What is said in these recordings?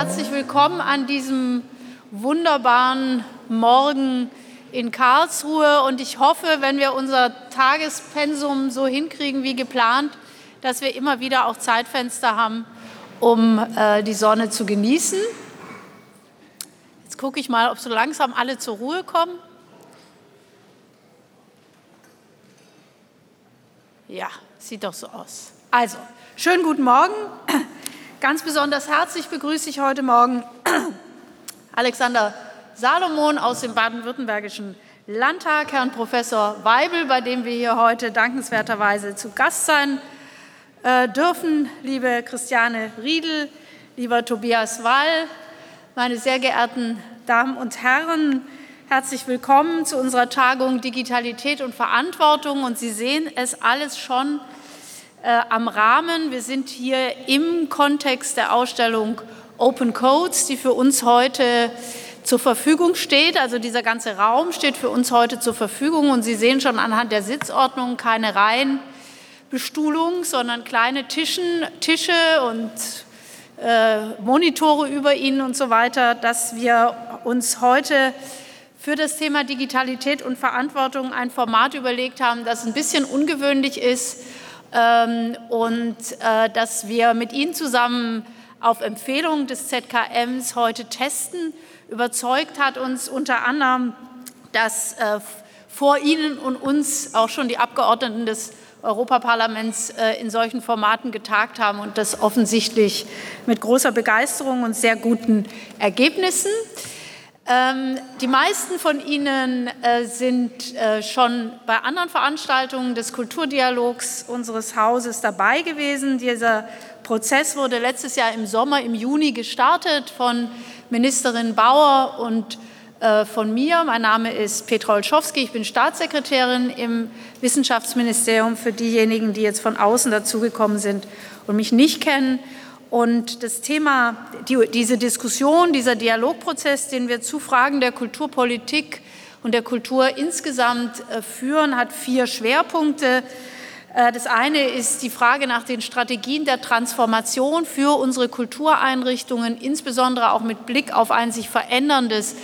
herzlich willkommen an diesem wunderbaren Morgen in Karlsruhe. Und ich hoffe, wenn wir unser Tagespensum so hinkriegen wie geplant, dass wir immer wieder auch Zeitfenster haben, um äh, die Sonne zu genießen. Jetzt gucke ich mal, ob so langsam alle zur Ruhe kommen. Ja, sieht doch so aus. Also, schönen guten Morgen. Ganz besonders herzlich begrüße ich heute Morgen Alexander Salomon aus dem baden-württembergischen Landtag, Herrn Professor Weibel, bei dem wir hier heute dankenswerterweise zu Gast sein äh, dürfen, liebe Christiane Riedel, lieber Tobias Wall, meine sehr geehrten Damen und Herren, herzlich willkommen zu unserer Tagung Digitalität und Verantwortung. Und Sie sehen es alles schon äh, am Rahmen. Wir sind hier im Kontext der Ausstellung Open Codes, die für uns heute zur Verfügung steht. Also dieser ganze Raum steht für uns heute zur Verfügung. Und Sie sehen schon anhand der Sitzordnung keine Reihenbestuhlung, sondern kleine Tischen, Tische und äh, Monitore über ihnen und so weiter, dass wir uns heute für das Thema Digitalität und Verantwortung ein Format überlegt haben, das ein bisschen ungewöhnlich ist, ähm, und äh, dass wir mit Ihnen zusammen auf Empfehlung des ZKMs heute testen. Überzeugt hat uns unter anderem, dass äh, vor Ihnen und uns auch schon die Abgeordneten des Europaparlaments äh, in solchen Formaten getagt haben und das offensichtlich mit großer Begeisterung und sehr guten Ergebnissen. Ähm, die meisten von Ihnen äh, sind äh, schon bei anderen Veranstaltungen des Kulturdialogs unseres Hauses dabei gewesen. Dieser Prozess wurde letztes Jahr im Sommer, im Juni gestartet von Ministerin Bauer und äh, von mir. Mein Name ist Petra Olschowski, ich bin Staatssekretärin im Wissenschaftsministerium für diejenigen, die jetzt von außen dazugekommen sind und mich nicht kennen. Und das Thema, die, diese Diskussion, dieser Dialogprozess, den wir zu Fragen der Kulturpolitik und der Kultur insgesamt äh, führen, hat vier Schwerpunkte. Äh, das eine ist die Frage nach den Strategien der Transformation für unsere Kultureinrichtungen, insbesondere auch mit Blick auf ein sich veränderndes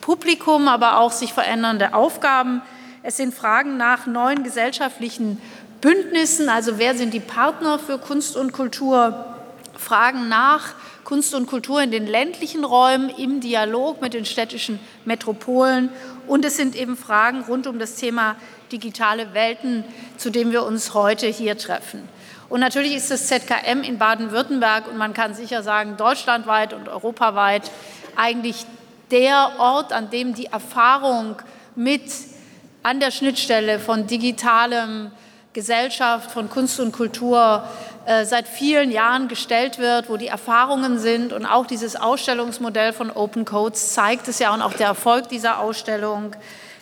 Publikum, aber auch sich verändernde Aufgaben. Es sind Fragen nach neuen gesellschaftlichen Bündnissen, also wer sind die Partner für Kunst und Kultur, Fragen nach Kunst und Kultur in den ländlichen Räumen im Dialog mit den städtischen Metropolen. Und es sind eben Fragen rund um das Thema digitale Welten, zu dem wir uns heute hier treffen. Und natürlich ist das ZKM in Baden-Württemberg und man kann sicher sagen, deutschlandweit und europaweit eigentlich der Ort, an dem die Erfahrung mit an der Schnittstelle von digitalem Gesellschaft, von Kunst und Kultur äh, seit vielen Jahren gestellt wird, wo die Erfahrungen sind. Und auch dieses Ausstellungsmodell von Open Codes zeigt es ja und auch der Erfolg dieser Ausstellung,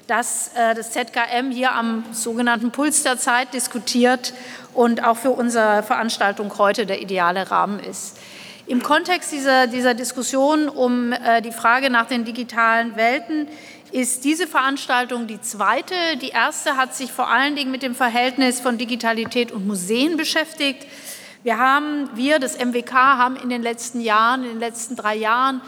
dass äh, das ZKM hier am sogenannten Puls der Zeit diskutiert und auch für unsere Veranstaltung heute der ideale Rahmen ist. Im Kontext dieser, dieser Diskussion um äh, die Frage nach den digitalen Welten ist diese Veranstaltung die zweite. Die erste hat sich vor allen Dingen mit dem Verhältnis von Digitalität und Museen beschäftigt. Wir haben, wir, das MWK, haben in den letzten Jahren, in den letzten drei Jahren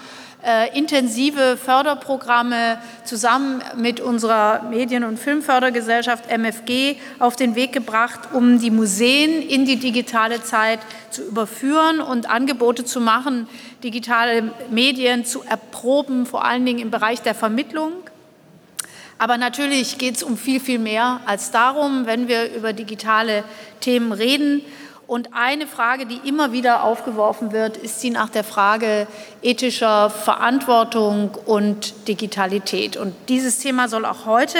äh, intensive Förderprogramme zusammen mit unserer Medien- und Filmfördergesellschaft MFG auf den Weg gebracht, um die Museen in die digitale Zeit zu überführen und Angebote zu machen, digitale Medien zu erproben, vor allen Dingen im Bereich der Vermittlung. Aber natürlich geht es um viel, viel mehr als darum, wenn wir über digitale Themen reden. Und eine Frage, die immer wieder aufgeworfen wird, ist die nach der Frage ethischer Verantwortung und Digitalität. Und dieses Thema soll auch heute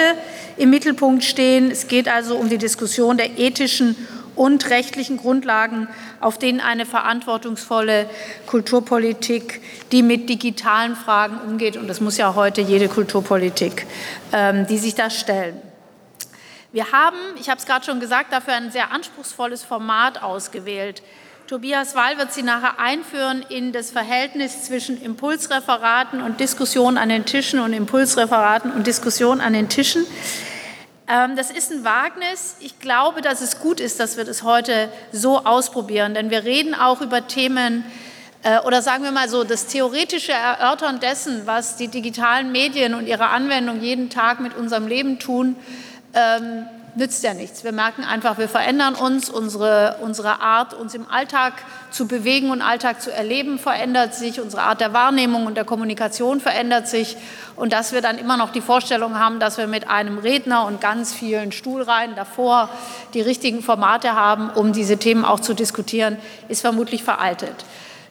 im Mittelpunkt stehen. Es geht also um die Diskussion der ethischen und rechtlichen Grundlagen, auf denen eine verantwortungsvolle Kulturpolitik, die mit digitalen Fragen umgeht, und das muss ja heute jede Kulturpolitik, ähm, die sich da stellen. Wir haben, ich habe es gerade schon gesagt, dafür ein sehr anspruchsvolles Format ausgewählt. Tobias Wall wird Sie nachher einführen in das Verhältnis zwischen Impulsreferaten und Diskussion an den Tischen und Impulsreferaten und Diskussion an den Tischen. Ähm, das ist ein Wagnis. Ich glaube, dass es gut ist, dass wir das heute so ausprobieren, denn wir reden auch über Themen, Äh, oder sagen wir mal so, das theoretische Erörtern dessen, was die digitalen Medien und ihre Anwendung jeden Tag mit unserem Leben tun, ähm, nützt ja nichts. Wir merken einfach, wir verändern uns, unsere, unsere Art, uns im Alltag zu bewegen und Alltag zu erleben, verändert sich, unsere Art der Wahrnehmung und der Kommunikation verändert sich und dass wir dann immer noch die Vorstellung haben, dass wir mit einem Redner und ganz vielen Stuhlreihen davor die richtigen Formate haben, um diese Themen auch zu diskutieren, ist vermutlich veraltet.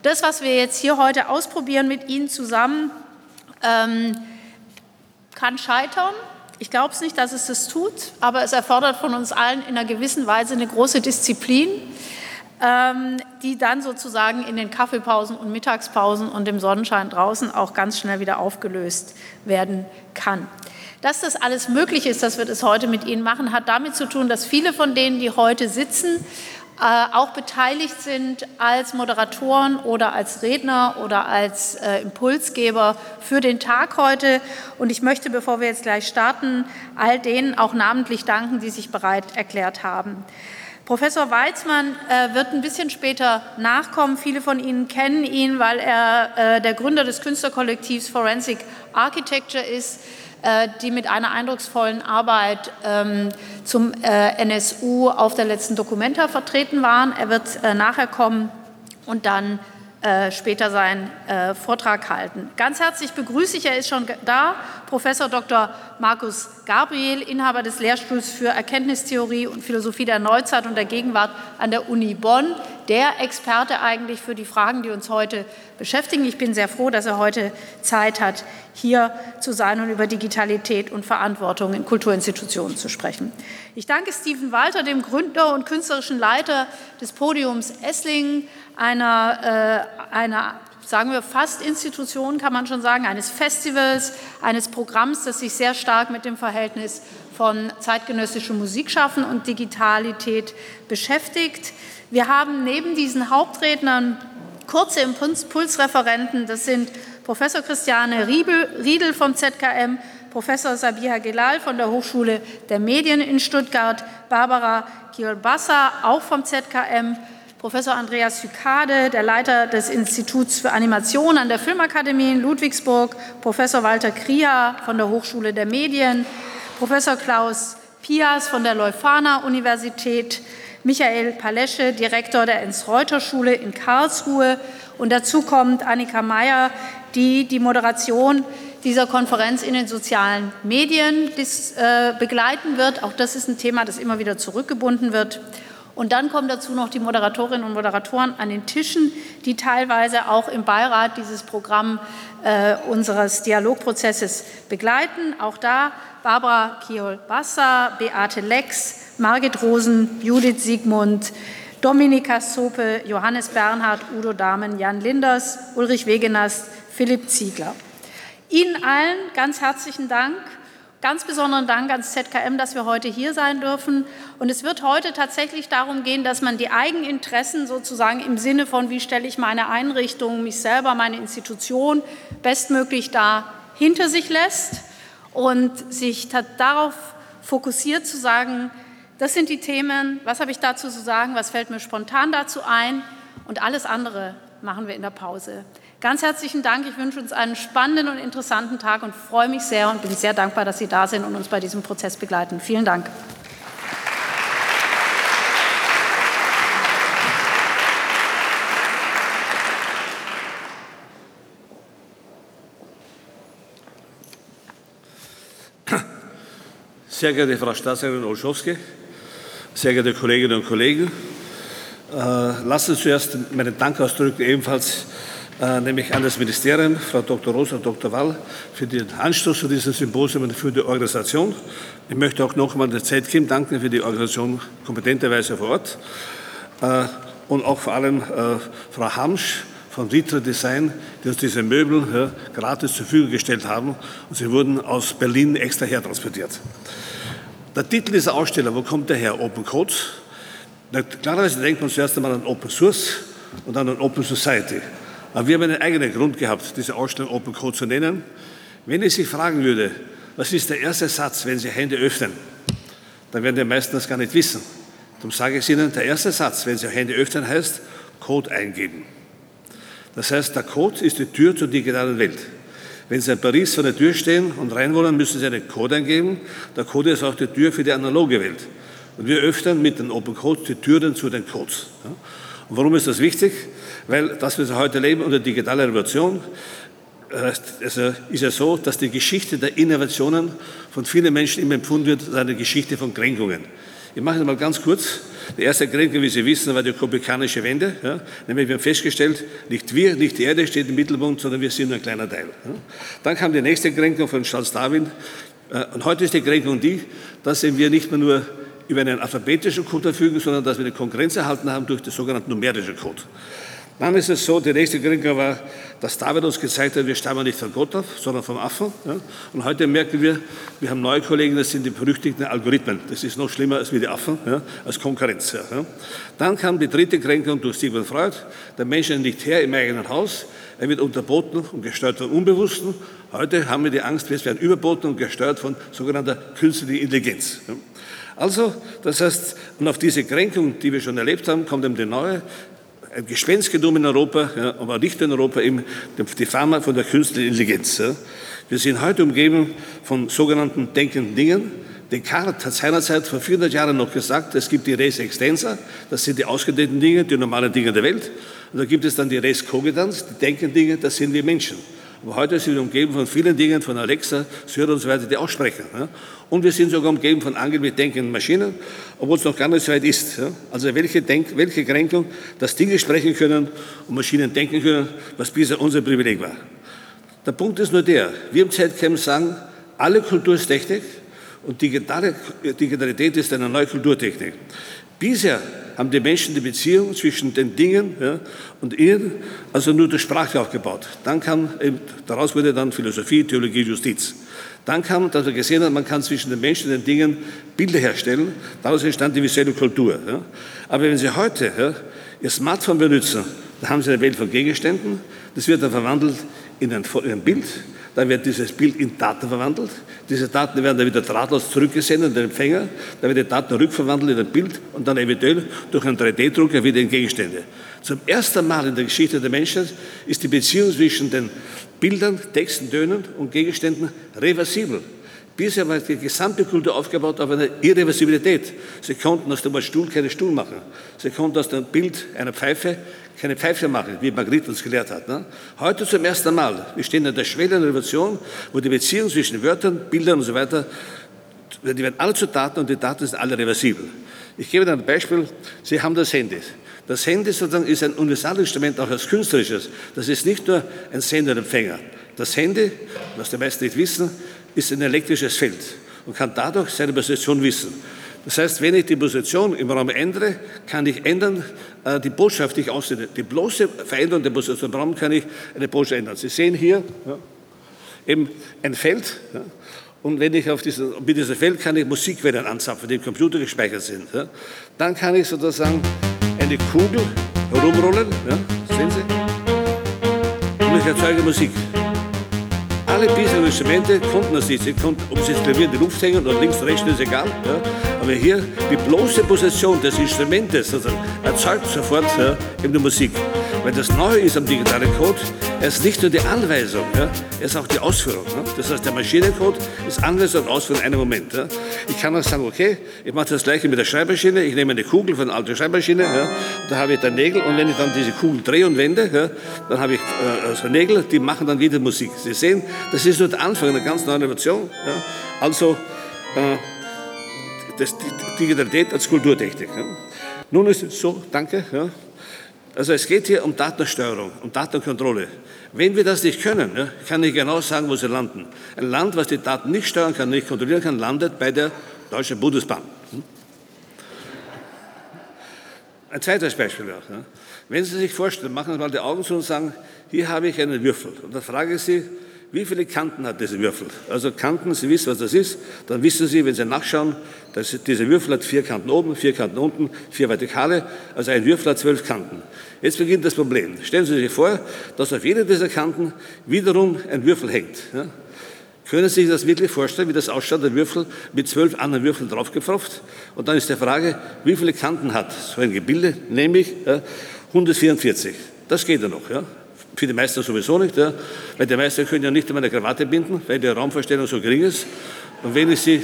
Das, was wir jetzt hier heute ausprobieren mit Ihnen zusammen, ähm, kann scheitern. Ich glaube es nicht, dass es das tut, aber es erfordert von uns allen in einer gewissen Weise eine große Disziplin, ähm, die dann sozusagen in den Kaffeepausen und Mittagspausen und im Sonnenschein draußen auch ganz schnell wieder aufgelöst werden kann. Dass das alles möglich ist, dass wir das heute mit Ihnen machen, hat damit zu tun, dass viele von denen, die heute sitzen, auch beteiligt sind als Moderatoren oder als Redner oder als äh, Impulsgeber für den Tag heute. Und ich möchte, bevor wir jetzt gleich starten, all denen auch namentlich danken, die sich bereit erklärt haben. Professor Weizmann äh, wird ein bisschen später nachkommen. Viele von Ihnen kennen ihn, weil er äh, der Gründer des Künstlerkollektivs Forensic Architecture ist. Äh, die mit einer eindrucksvollen Arbeit ähm, zum äh, NSU auf der letzten Dokumenta vertreten waren. Er wird äh, nachher kommen und dann später seinen Vortrag halten. Ganz herzlich begrüße ich, er ist schon da, Professor Dr. Markus Gabriel, Inhaber des Lehrstuhls für Erkenntnistheorie und Philosophie der Neuzeit und der Gegenwart an der Uni Bonn, der Experte eigentlich für die Fragen, die uns heute beschäftigen. Ich bin sehr froh, dass er heute Zeit hat, hier zu sein und über Digitalität und Verantwortung in Kulturinstitutionen zu sprechen. Ich danke Steven Walter, dem Gründer und künstlerischen Leiter des Podiums Esslingen, einer, äh, einer sagen wir fast Institution, kann man schon sagen, eines Festivals, eines Programms, das sich sehr stark mit dem Verhältnis von zeitgenössischem Musikschaffen und Digitalität beschäftigt. Wir haben neben diesen Hauptrednern kurze Impulsreferenten, das sind Professor Christiane Riedel vom ZKM, Professor Sabiha Gelal von der Hochschule der Medien in Stuttgart, Barbara Kielbassa auch vom ZKM, Professor Andreas Hykade, der Leiter des Instituts für Animation an der Filmakademie in Ludwigsburg, Professor Walter Kria von der Hochschule der Medien, Professor Klaus Pias von der Leuphana Universität, Michael Palesche, Direktor der Enns-Reuter-Schule in Karlsruhe. Und dazu kommt Annika Meyer, die die Moderation dieser Konferenz in den sozialen Medien äh, begleiten wird. Auch das ist ein Thema, das immer wieder zurückgebunden wird. Und dann kommen dazu noch die Moderatorinnen und Moderatoren an den Tischen, die teilweise auch im Beirat dieses Programm äh, unseres Dialogprozesses begleiten. Auch da Barbara Kiol-Bassa, Beate Lex, Margit Rosen, Judith Siegmund, Dominika Sope, Johannes Bernhard, Udo Dahmen, Jan Linders, Ulrich Wegenast, Philipp Ziegler. Ihnen allen ganz herzlichen Dank Ganz besonderen Dank ans ZKM, dass wir heute hier sein dürfen. Und es wird heute tatsächlich darum gehen, dass man die Eigeninteressen sozusagen im Sinne von, wie stelle ich meine Einrichtung, mich selber, meine Institution bestmöglich da hinter sich lässt und sich darauf fokussiert zu sagen, das sind die Themen, was habe ich dazu zu sagen, was fällt mir spontan dazu ein und alles andere machen wir in der Pause. Ganz herzlichen Dank. Ich wünsche uns einen spannenden und interessanten Tag und freue mich sehr und bin sehr dankbar, dass Sie da sind und uns bei diesem Prozess begleiten. Vielen Dank. Sehr geehrte Frau Staatssekretärin Olschowski, sehr geehrte Kolleginnen und Kollegen, äh, lassen Sie zuerst meinen Dank ausdrücken, ebenfalls nämlich an das Ministerium, Frau Dr. Rosa und Dr. Wall, für den Anstoß zu diesem Symposium und für die Organisation. Ich möchte auch nochmal der ZKIM danken für die Organisation kompetenterweise vor Ort äh, und auch vor allem äh, Frau Hamsch von Ritra Design, die uns diese Möbel ja, gratis zur Verfügung gestellt haben und sie wurden aus Berlin extra hertransportiert. Der Titel dieser Ausstellung, wo kommt der her? Open Codes. Klarerweise denkt man zuerst einmal an Open Source und dann an Open Society. Aber wir haben einen eigenen Grund gehabt, diese Ausstellung Open Code zu nennen. Wenn ich Sie fragen würde, was ist der erste Satz, wenn Sie Hände öffnen, dann werden die meisten das gar nicht wissen. Darum sage ich Ihnen, der erste Satz, wenn Sie Hände öffnen, heißt Code eingeben. Das heißt, der Code ist die Tür zur digitalen Welt. Wenn Sie in Paris vor der Tür stehen und rein wollen, müssen Sie einen Code eingeben. Der Code ist auch die Tür für die analoge Welt. Und wir öffnen mit den Open Codes die Türen zu den Codes. Und warum ist das wichtig? Weil das, was wir heute leben unter digitaler Revolution, also ist ja so, dass die Geschichte der Innovationen von vielen Menschen immer empfunden wird als eine Geschichte von Kränkungen. Ich mache es mal ganz kurz. Die erste Kränkung, wie Sie wissen, war die kopikanische Wende. Ja. Nämlich wir haben festgestellt, nicht wir, nicht die Erde steht im Mittelpunkt, sondern wir sind nur ein kleiner Teil. Ja. Dann kam die nächste Kränkung von Charles Darwin. Äh, und heute ist die Kränkung die, dass wir nicht mehr nur über einen alphabetischen Code verfügen, sondern dass wir eine Konkurrenz erhalten haben durch den sogenannten numerischen Code. Dann ist es so, die nächste Kränkung war, dass David uns gezeigt hat, wir stammen nicht von Gott ab, sondern vom Affen. Ja. Und heute merken wir, wir haben neue Kollegen, das sind die berüchtigten Algorithmen. Das ist noch schlimmer als wie die Affen, ja, als Konkurrenz. Ja. Dann kam die dritte Kränkung durch Sigmund Freud. Der Mensch ist nicht Herr im eigenen Haus. Er wird unterboten und gesteuert von Unbewussten. Heute haben wir die Angst, wir werden überboten und gesteuert von sogenannter künstlicher Intelligenz. Also, das heißt, und auf diese Kränkung, die wir schon erlebt haben, kommt eben die neue ein Gespenst genommen in Europa, ja, aber nicht in Europa, eben die Pharma von der künstlichen Intelligenz. Ja. Wir sind heute umgeben von sogenannten denkenden Dingen. Descartes hat seinerzeit vor 400 Jahren noch gesagt, es gibt die Res Extensa, das sind die ausgedehnten Dinge, die normalen Dinge der Welt. Und da gibt es dann die Res Cogitans, die denkenden Dinge, das sind wir Menschen. Aber heute sind wir umgeben von vielen Dingen, von Alexa, Syrer und so weiter, die aussprechen. Ja. Und wir sind sogar umgeben von angeblich denkenden Maschinen, obwohl es noch gar nicht so weit ist. Ja. Also welche, Denk welche Kränkung, dass Dinge sprechen können und Maschinen denken können, was bisher unser Privileg war. Der Punkt ist nur der, wir im Zeitcamp sagen, alle Kultur ist Technik und Digitalität ist eine neue Kulturtechnik. Bisher haben die Menschen die Beziehung zwischen den Dingen ja, und ihnen also nur durch Sprache aufgebaut. Dann kam, daraus wurde dann Philosophie, Theologie, Justiz. Dann kam, dass wir gesehen haben, man kann zwischen den Menschen und den Dingen Bilder herstellen. Daraus entstand die visuelle Kultur. Ja. Aber wenn Sie heute ja, Ihr Smartphone benutzen, dann haben Sie eine Welt von Gegenständen. Das wird dann verwandelt in ein, in ein Bild dann wird dieses Bild in Daten verwandelt. Diese Daten werden dann wieder drahtlos zurückgesendet an den Empfänger. Dann wird die Daten rückverwandelt in ein Bild und dann eventuell durch einen 3D-Drucker wieder in Gegenstände. Zum ersten Mal in der Geschichte der Menschheit ist die Beziehung zwischen den Bildern, Texten, Tönen und Gegenständen reversibel. Bisher war die gesamte Kultur aufgebaut auf einer Irreversibilität. Sie konnten aus dem Stuhl keinen Stuhl machen. Sie konnten aus dem Bild einer Pfeife keine Pfeife machen, wie Magritte uns gelehrt hat. Ne? Heute zum ersten Mal. Wir stehen an der Schwelle einer Revolution, wo die Beziehung zwischen Wörtern, Bildern und so weiter, die werden alle zu Daten und die Daten sind alle reversibel. Ich gebe Ihnen ein Beispiel. Sie haben das Handy. Das Handy sozusagen ist ein Universalinstrument, auch als künstlerisches. Das ist nicht nur ein Sender und Empfänger. Das Handy, was die meisten nicht wissen, ist ein elektrisches Feld und kann dadurch seine Position wissen. Das heißt, wenn ich die Position im Raum ändere, kann ich ändern äh, die Botschaft, die ich aussende. Die bloße Veränderung der Position im Raum kann ich eine Botschaft ändern. Sie sehen hier ja, eben ein Feld. Ja, und wenn ich auf diese, mit diesem Feld kann ich Musikwellen anzapfen, die im Computer gespeichert sind. Ja. Dann kann ich sozusagen eine Kugel herumrollen, sehen Sie, und ich erzeuge Musik. Alle bisherigen Instrumente konnten das. Sie konnten, ob sie das Klavier in die Luft hängen oder links, rechts, ist egal. Ja. Aber hier die bloße Position des Instrumentes also, erzeugt sofort ja, in der Musik. Weil das Neue ist am digitalen Code, er ist nicht nur die Anweisung, ja, er ist auch die Ausführung. Ja. Das heißt, der Maschinencode ist Anweisung und Ausführung in einem Moment. Ja. Ich kann auch sagen, okay, ich mache das gleiche mit der Schreibmaschine, ich nehme eine Kugel von einer alten Schreibmaschine, ja, da habe ich dann Nägel und wenn ich dann diese Kugel drehe und wende, ja, dann habe ich äh, also Nägel, die machen dann wieder Musik. Sie sehen, das ist nur der Anfang einer ganz neuen Innovation. Ja. Also, äh, das, die Digitalität als Kulturtechnik. Ja. Nun ist es so, danke. Ja. Also es geht hier um Datensteuerung, um Datenkontrolle. Wenn wir das nicht können, kann ich genau sagen, wo sie landen. Ein Land, was die Daten nicht steuern kann, nicht kontrollieren kann, landet bei der Deutschen Bundesbahn. Hm? Ein zweites Beispiel. Wenn Sie sich vorstellen, machen Sie mal die Augen zu und sagen, hier habe ich einen Würfel. Und dann frage ich Sie, wie viele Kanten hat dieser Würfel? Also Kanten, Sie wissen, was das ist, dann wissen Sie, wenn Sie nachschauen, dass dieser Würfel hat vier Kanten oben, vier Kanten unten, vier Vertikale, also ein Würfel hat zwölf Kanten. Jetzt beginnt das Problem. Stellen Sie sich vor, dass auf jeder dieser Kanten wiederum ein Würfel hängt. Ja? Können Sie sich das wirklich vorstellen, wie das ausschaut, der Würfel mit zwölf anderen Würfeln draufgepfropft? Und dann ist die Frage, wie viele Kanten hat so ein Gebilde? Nämlich ja, 144. Das geht ja noch. Ja? Für die Meister sowieso nicht, ja, weil die Meister können ja nicht einmal eine Krawatte binden, weil die Raumvorstellung so gering ist. Und wenn ich sie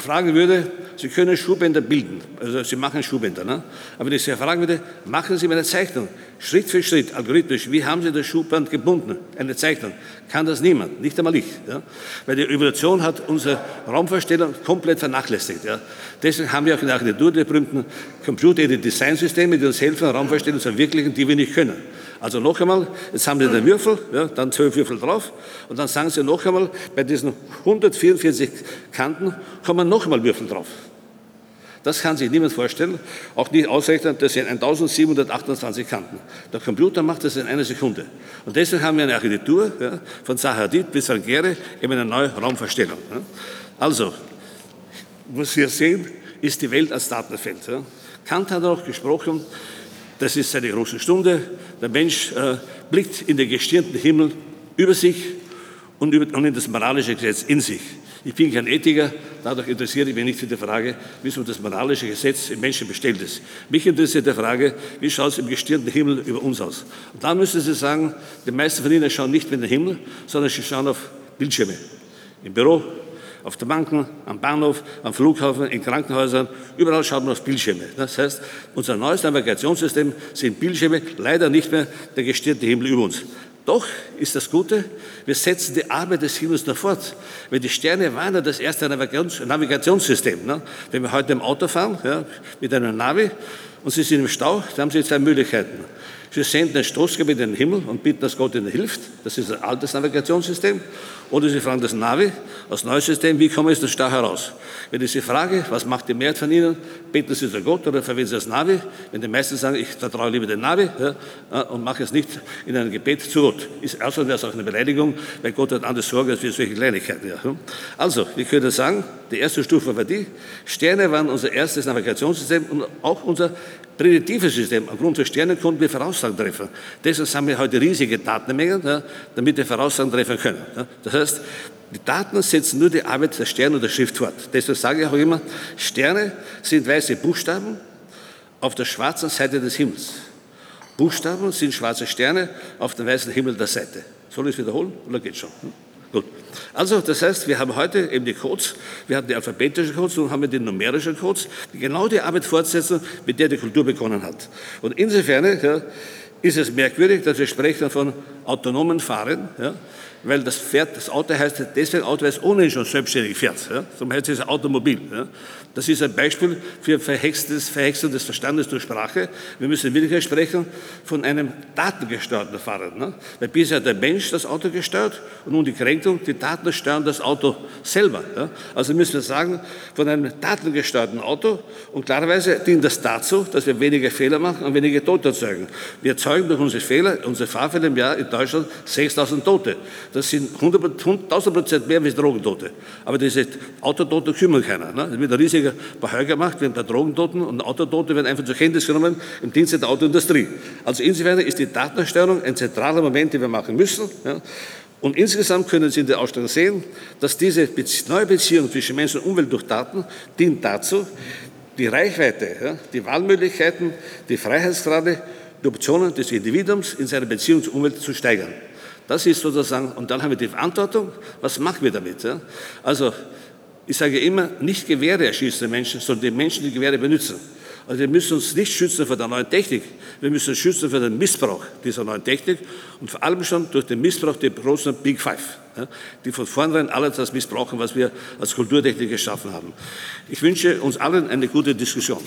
fragen würde, Sie können Schuhbänder bilden, also Sie machen Schuhbänder, ne? aber wenn ich Sie fragen würde, machen Sie mir eine Zeichnung, Schritt für Schritt, algorithmisch, wie haben Sie das Schuhband gebunden, eine Zeichnung, kann das niemand, nicht einmal ich, ja? weil die Evolution hat unsere Raumvorstellung komplett vernachlässigt. Ja? Deswegen haben wir auch in der Architektur die berühmten Computer-Aided Design-Systeme, die uns helfen, Raumvorstellungen zu verwirklichen, die wir nicht können. Also noch einmal, jetzt haben Sie den Würfel, ja, dann zwölf Würfel drauf und dann sagen Sie noch einmal, bei diesen 144 Kanten kommen noch einmal Würfel drauf. Das kann sich niemand vorstellen, auch nicht ausrechnen, das sind 1728 Kanten. Der Computer macht das in einer Sekunde. Und deswegen haben wir eine Architektur ja, von Sahadid bis Algere, eben eine neue Raumverstellung. Ja. Also, was wir sehen, ist die Welt als Datenfeld. Ja. Kant hat auch gesprochen, das ist seine große Stunde. Der Mensch äh, blickt in den gestirnten Himmel über sich und, über, und in das moralische Gesetz in sich. Ich bin kein Ethiker, dadurch interessiere ich mich nicht für die Frage, wie so das moralische Gesetz im Menschen bestellt ist. Mich interessiert die Frage, wie schaut es im gestirnten Himmel über uns aus? Und da müssen Sie sagen, die meisten von Ihnen schauen nicht in den Himmel, sondern sie schauen auf Bildschirme. Im Büro, auf den Banken, am Bahnhof, am Flughafen, in Krankenhäusern, überall schaut man auf Bildschirme. Das heißt, unser neues Navigationssystem sind Bildschirme, leider nicht mehr der gestirnte Himmel über uns. Doch ist das Gute, wir setzen die Arbeit des Himmels noch fort. Weil die Sterne waren ja das erste Navigations Navigationssystem. Ne? Wenn wir heute im Auto fahren, ja, mit einem Navi, und Sie sind im Stau, dann haben Sie zwei Möglichkeiten. Sie senden ein Stoßgebet in den Himmel und bitten, dass Gott Ihnen hilft. Das ist ein altes Navigationssystem. Oder Sie fragen das Navi, das neue System, wie komme ich aus dem Stau heraus? Wenn ich Sie frage, was macht die Mehrheit von Ihnen, beten Sie zu Gott oder verwenden Sie das Navi. Wenn die meisten sagen, ich vertraue lieber dem Navi ja, und mache es nicht in einem Gebet zu Gott. Ist außerdem es auch eine Beleidigung, weil Gott hat andere Sorge als wir solche Kleinigkeiten. Ja. Also, wir können sagen, die erste Stufe war die, Sterne waren unser erstes Navigationssystem und auch unser prädiktives System. Aufgrund der Sterne konnten wir Voraussagen treffen. Deshalb haben wir heute riesige Datenmengen, ja, damit wir Voraussagen treffen können. Ja. Das heißt, die Daten setzen nur die Arbeit der Sterne und der Schrift fort. Deshalb sage ich auch immer, Sterne sind weiße Buchstaben auf der schwarzen Seite des Himmels. Buchstaben sind schwarze Sterne auf dem weißen Himmel der Seite. Soll ich es wiederholen oder geht schon? Hm? Gut. Also, das heißt, wir haben heute eben die Codes, wir hatten die alphabetischen Codes und haben wir die numerischen Codes, die genau die Arbeit fortsetzen, mit der die Kultur begonnen hat. Und insofern ja, ist es merkwürdig, dass wir sprechen von autonomen Fahren, ja, weil das Pferd, das Auto heißt deswegen Auto, weil es ohnehin schon selbstständig fährt. Ja, darum heißt es Automobil. Ja. Das ist ein Beispiel für verhextes, Verhexung des Verstandes durch Sprache. Wir müssen wirklich sprechen von einem datengesteuerten Fahrer. Ne? Weil bisher hat der Mensch das Auto gesteuert und nun die Kränkung, die Daten steuern das Auto selber. Ja? Also müssen wir sagen, von einem datengesteuerten Auto und klarerweise dient das dazu, dass wir weniger Fehler machen und weniger Tote erzeugen. Wir erzeugen durch unsere Fehler, unsere Fahrfehler im Jahr in Deutschland 6000 Tote. Das sind 1000 Prozent mehr als Drogentote. Aber diese Autotote kümmern keiner. Ne? Das wird ein riesiger Bahai gemacht, wir haben da Drogentoten und Autotote werden einfach zur Kenntnis genommen im Dienste der Autoindustrie. Also insofern ist die Datensteuerung ein zentraler Moment, den wir machen müssen. Ja? Und insgesamt können Sie in der Ausstellung sehen, dass diese neue Beziehung zwischen Mensch und Umwelt durch Daten dient dazu, die Reichweite, die Wahlmöglichkeiten, die Freiheitsgrade, die Optionen des Individuums in seiner Beziehung zur Umwelt zu steigern. Das ist sozusagen, und dann haben wir die Verantwortung, was machen wir damit? Ja? Also, ich sage immer, nicht Gewehre erschießen die Menschen, sondern die Menschen, die Gewehre benutzen. Also wir müssen uns nicht schützen vor der neuen Technik, wir müssen uns schützen vor dem Missbrauch dieser neuen Technik und vor allem schon durch den Missbrauch der großen Big Five, die von vornherein alles das missbrauchen, was wir als Kulturtechnik geschaffen haben. Ich wünsche uns allen eine gute Diskussion.